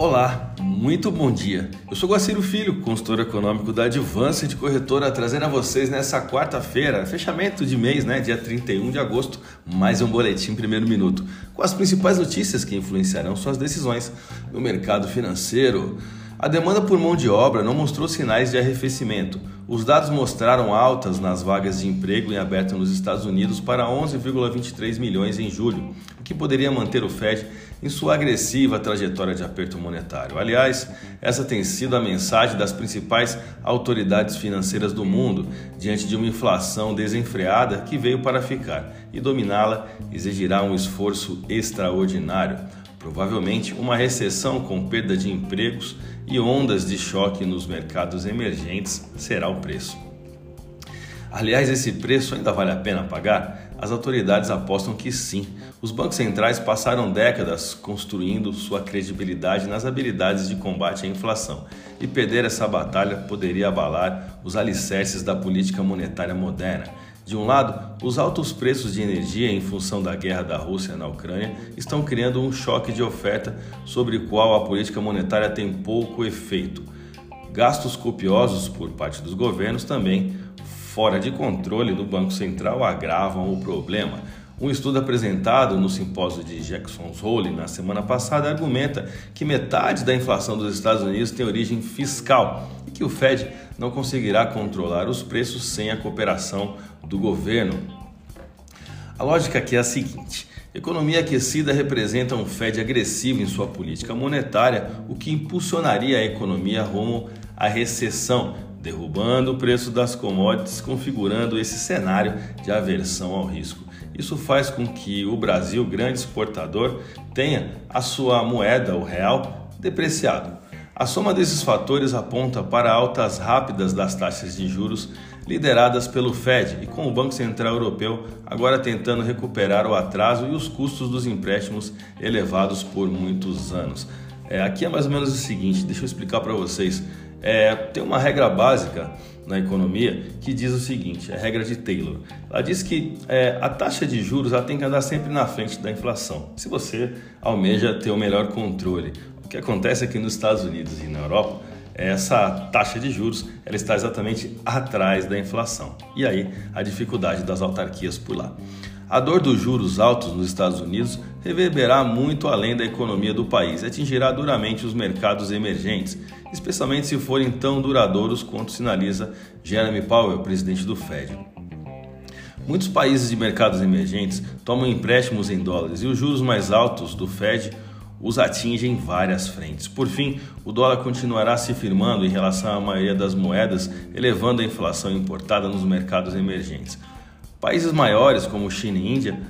Olá, muito bom dia. Eu sou Guaciro Filho, consultor econômico da Advanced Corretora, trazendo a vocês nessa quarta-feira, fechamento de mês, né, dia 31 de agosto, mais um boletim primeiro minuto, com as principais notícias que influenciarão suas decisões no mercado financeiro. A demanda por mão de obra não mostrou sinais de arrefecimento. Os dados mostraram altas nas vagas de emprego em aberto nos Estados Unidos para 11,23 milhões em julho, o que poderia manter o Fed em sua agressiva trajetória de aperto monetário. Aliás, essa tem sido a mensagem das principais autoridades financeiras do mundo diante de uma inflação desenfreada que veio para ficar, e dominá-la exigirá um esforço extraordinário. Provavelmente uma recessão com perda de empregos e ondas de choque nos mercados emergentes será o preço. Aliás, esse preço ainda vale a pena pagar? As autoridades apostam que sim. Os bancos centrais passaram décadas construindo sua credibilidade nas habilidades de combate à inflação, e perder essa batalha poderia abalar os alicerces da política monetária moderna de um lado, os altos preços de energia em função da guerra da Rússia na Ucrânia estão criando um choque de oferta sobre o qual a política monetária tem pouco efeito. Gastos copiosos por parte dos governos também, fora de controle do Banco Central, agravam o problema. Um estudo apresentado no simpósio de Jackson Hole na semana passada argumenta que metade da inflação dos Estados Unidos tem origem fiscal e que o Fed não conseguirá controlar os preços sem a cooperação do governo. A lógica aqui é a seguinte: economia aquecida representa um Fed agressivo em sua política monetária, o que impulsionaria a economia rumo à recessão, derrubando o preço das commodities, configurando esse cenário de aversão ao risco. Isso faz com que o Brasil, grande exportador, tenha a sua moeda, o real, depreciado. A soma desses fatores aponta para altas rápidas das taxas de juros lideradas pelo Fed e com o Banco Central Europeu agora tentando recuperar o atraso e os custos dos empréstimos elevados por muitos anos. É, aqui é mais ou menos o seguinte, deixa eu explicar para vocês. É, tem uma regra básica na economia que diz o seguinte, é a regra de Taylor. Ela diz que é, a taxa de juros ela tem que andar sempre na frente da inflação. Se você almeja ter o melhor controle, que acontece aqui nos Estados Unidos e na Europa, essa taxa de juros ela está exatamente atrás da inflação. E aí a dificuldade das autarquias por lá. A dor dos juros altos nos Estados Unidos reverberará muito além da economia do país e atingirá duramente os mercados emergentes, especialmente se forem tão duradouros quanto sinaliza Jeremy Powell, presidente do Fed. Muitos países de mercados emergentes tomam empréstimos em dólares e os juros mais altos do Fed os atinge em várias frentes. Por fim, o dólar continuará se firmando em relação à maioria das moedas, elevando a inflação importada nos mercados emergentes. Países maiores como China e Índia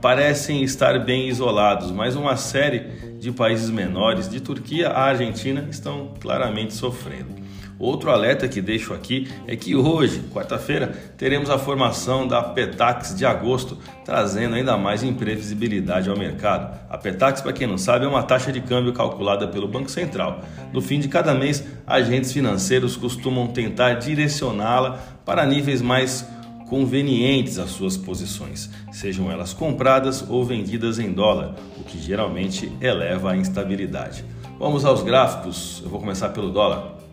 parecem estar bem isolados, mas uma série de países menores, de Turquia à Argentina, estão claramente sofrendo. Outro alerta que deixo aqui é que hoje, quarta-feira, teremos a formação da Petax de agosto, trazendo ainda mais imprevisibilidade ao mercado. A Petax, para quem não sabe, é uma taxa de câmbio calculada pelo Banco Central. No fim de cada mês, agentes financeiros costumam tentar direcioná-la para níveis mais convenientes às suas posições, sejam elas compradas ou vendidas em dólar, o que geralmente eleva a instabilidade. Vamos aos gráficos, eu vou começar pelo dólar.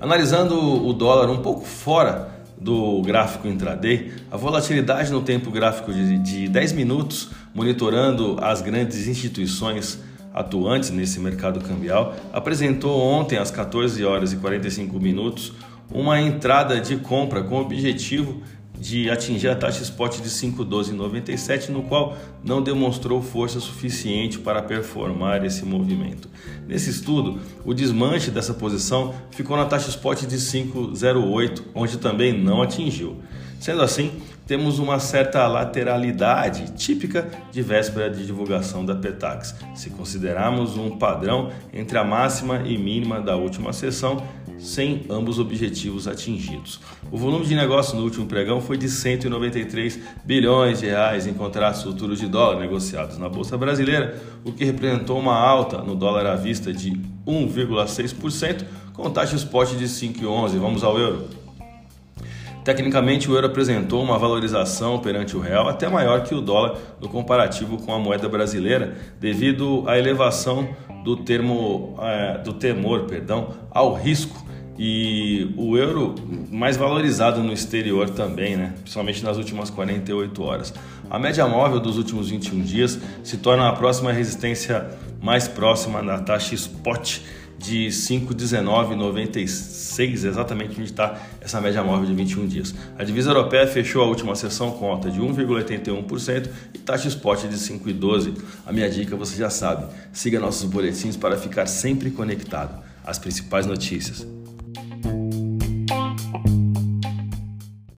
Analisando o dólar um pouco fora do gráfico intraday, a volatilidade no tempo gráfico de, de 10 minutos, monitorando as grandes instituições atuantes nesse mercado cambial, apresentou ontem às 14 horas e 45 minutos uma entrada de compra com o objetivo de atingir a taxa spot de 5,1297, no qual não demonstrou força suficiente para performar esse movimento. Nesse estudo, o desmanche dessa posição ficou na taxa spot de 5,08, onde também não atingiu. Sendo assim, temos uma certa lateralidade típica de véspera de divulgação da Petax, se considerarmos um padrão entre a máxima e mínima da última sessão, sem ambos objetivos atingidos. O volume de negócio no último pregão foi de 193 bilhões de reais em contratos futuros de dólar negociados na bolsa brasileira, o que representou uma alta no dólar à vista de 1,6%, com taxa spot de 5,11. Vamos ao euro. Tecnicamente, o euro apresentou uma valorização perante o real até maior que o dólar no comparativo com a moeda brasileira, devido à elevação do, termo, é, do temor perdão, ao risco e o euro mais valorizado no exterior também, né? principalmente nas últimas 48 horas. A média móvel dos últimos 21 dias se torna a próxima resistência mais próxima da taxa spot de 5,1996, exatamente onde está essa média móvel de 21 dias. A divisa europeia fechou a última sessão com alta de 1,81% e taxa spot de 5,12%. A minha dica você já sabe, siga nossos boletins para ficar sempre conectado às principais notícias.